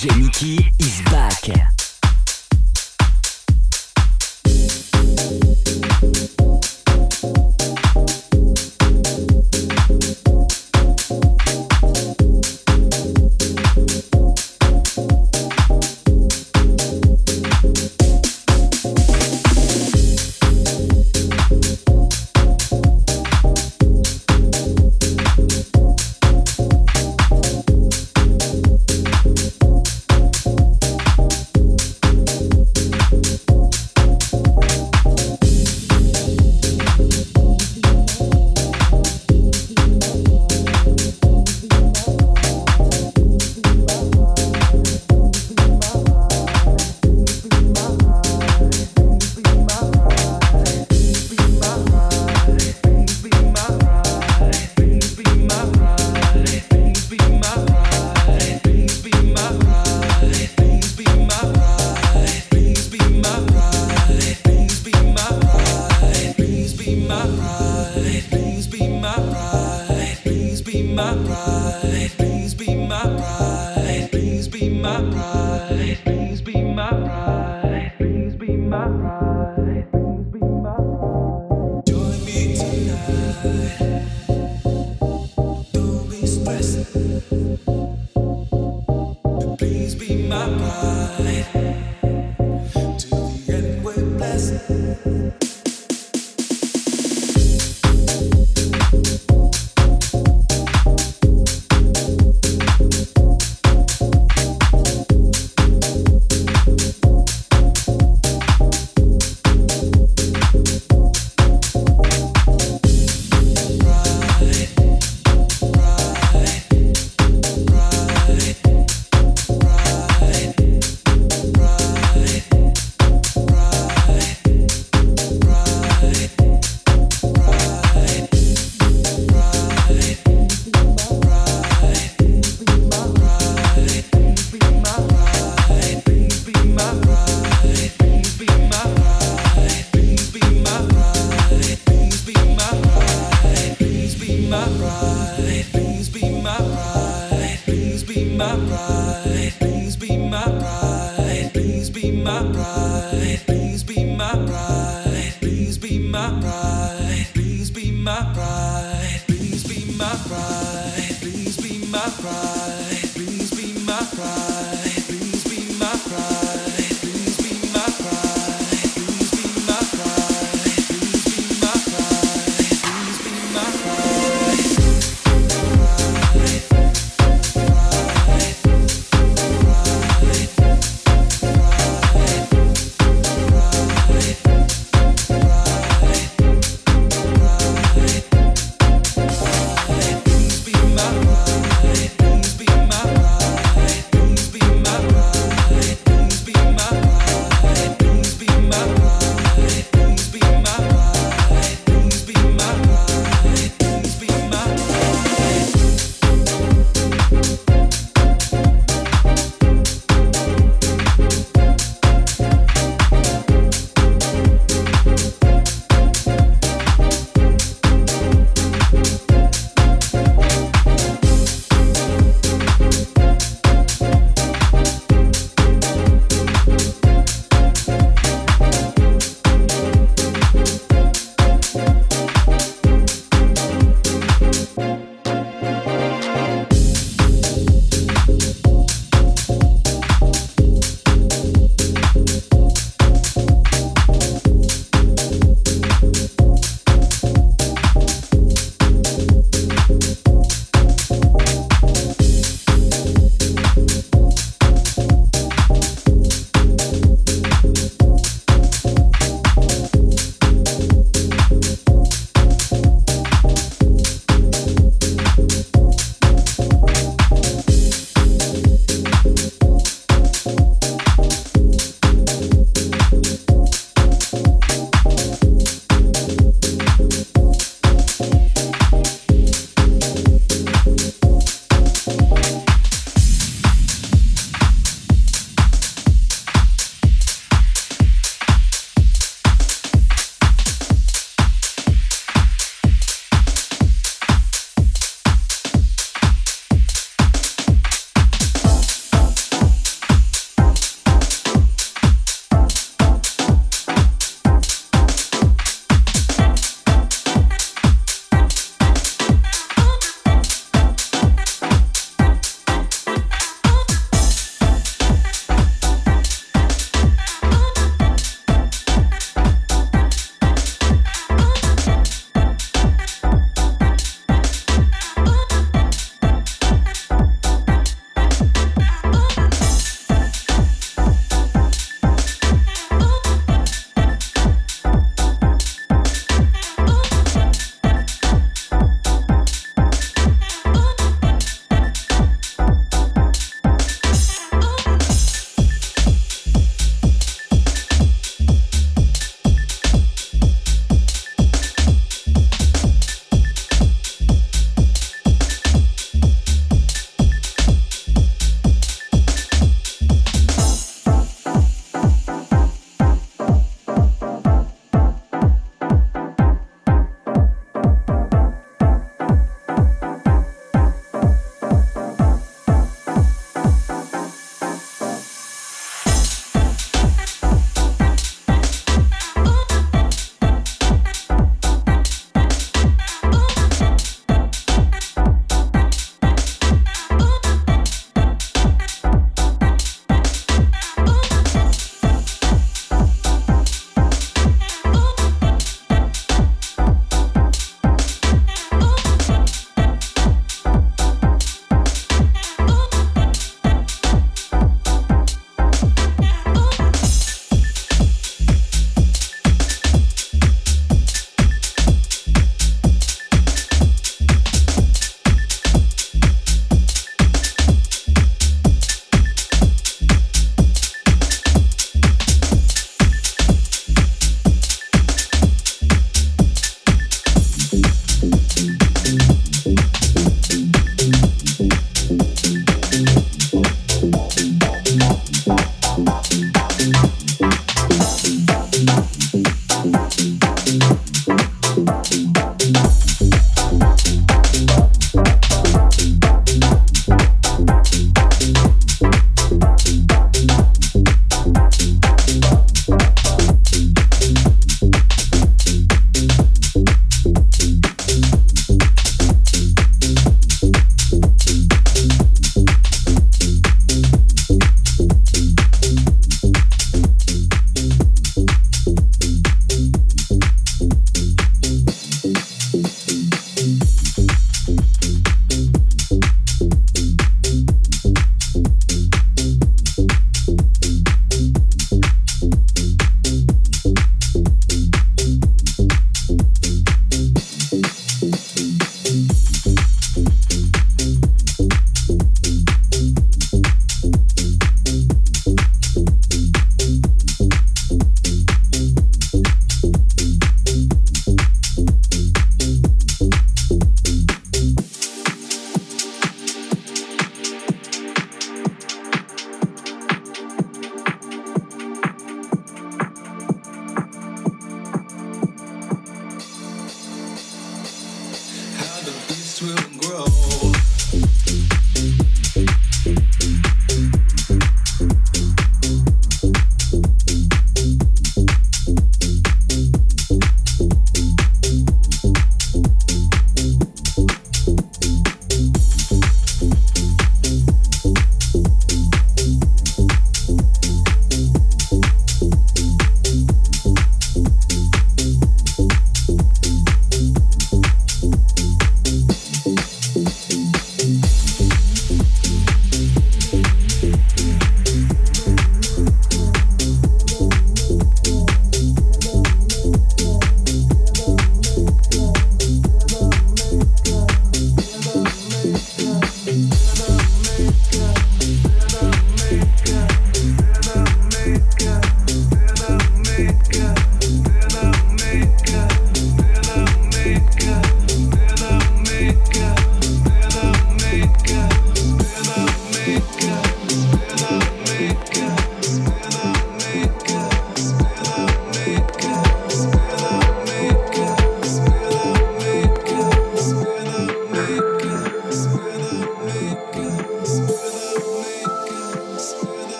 DJ Mickey is back.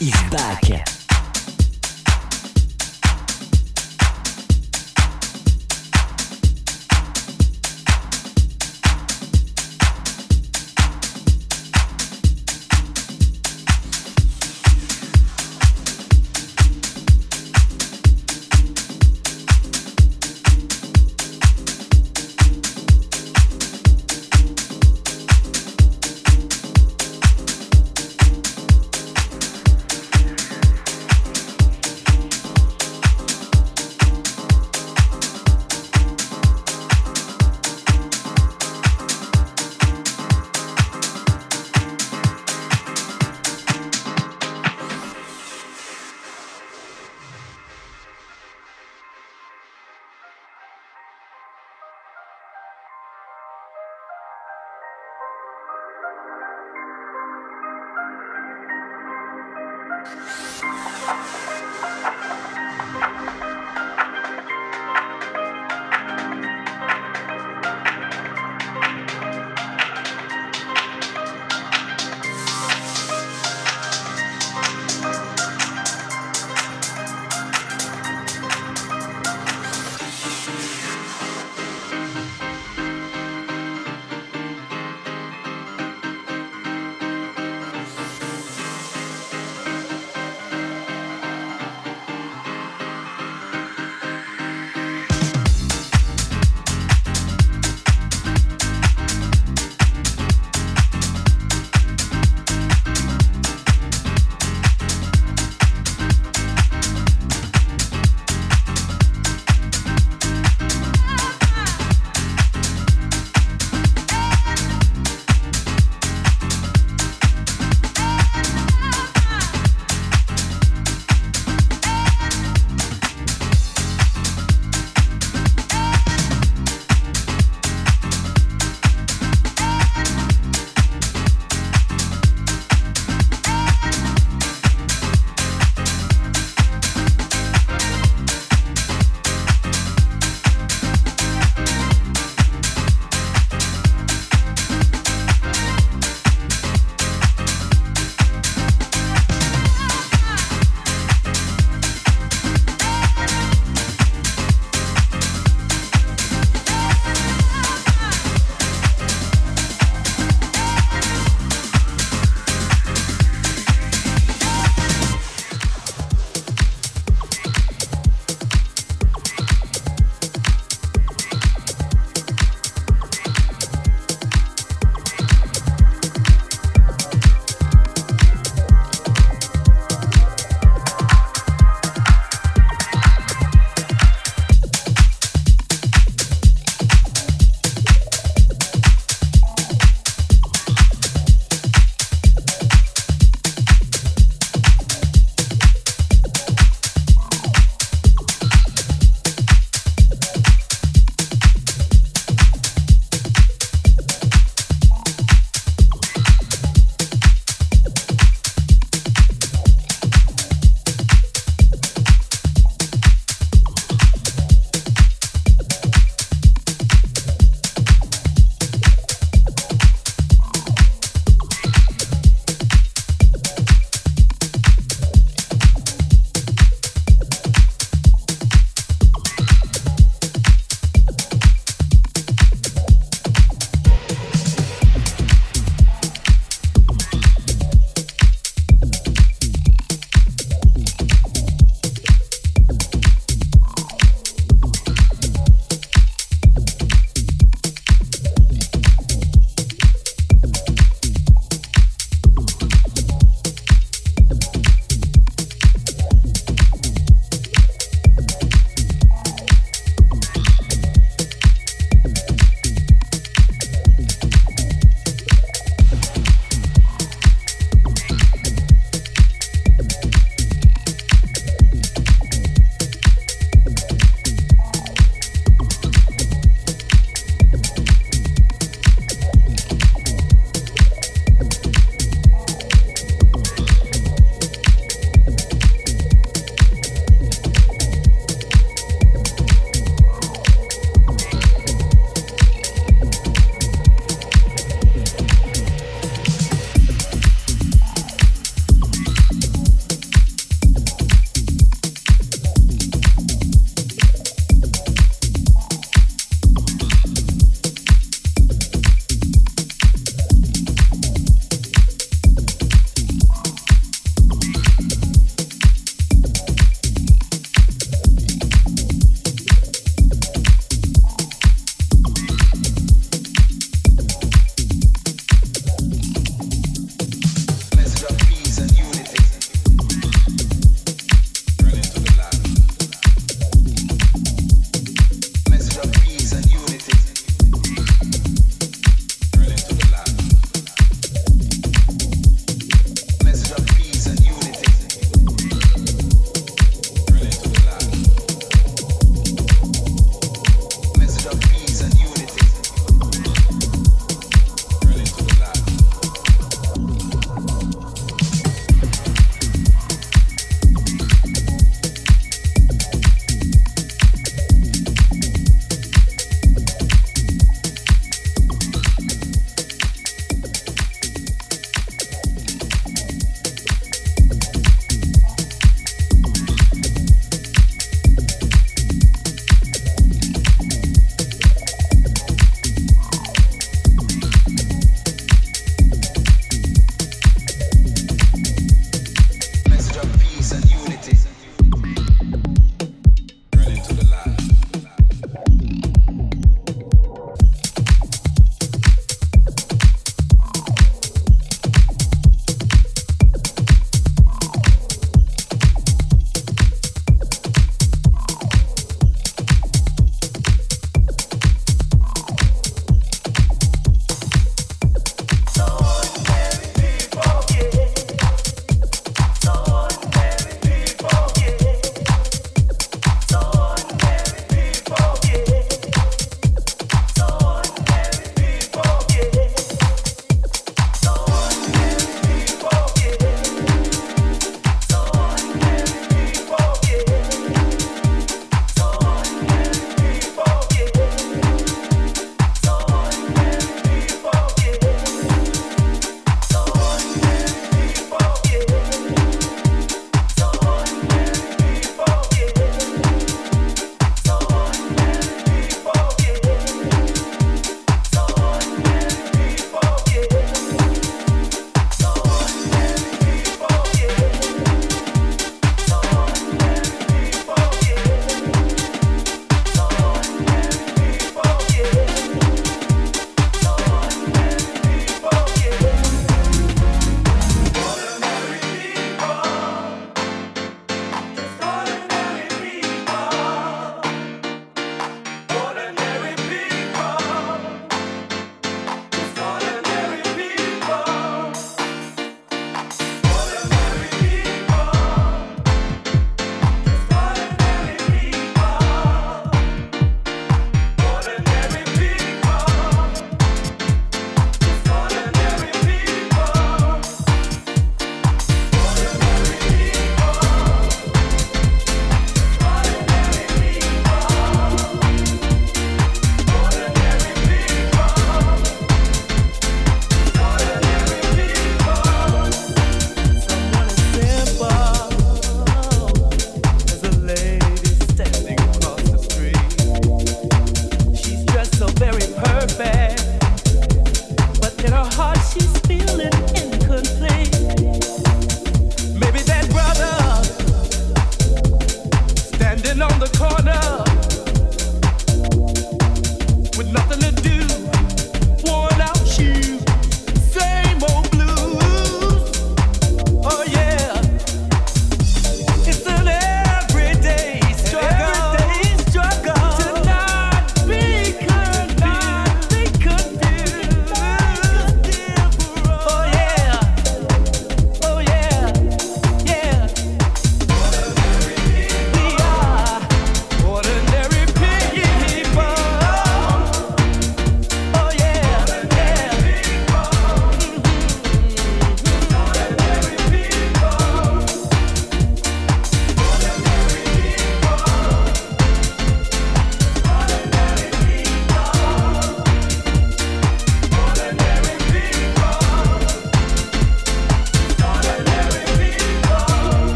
is back.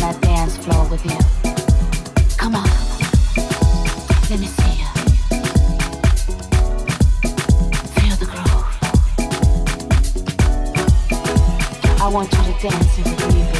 That dance floor with you. Come on. Let me see you. Feel the groove. I want you to dance with me.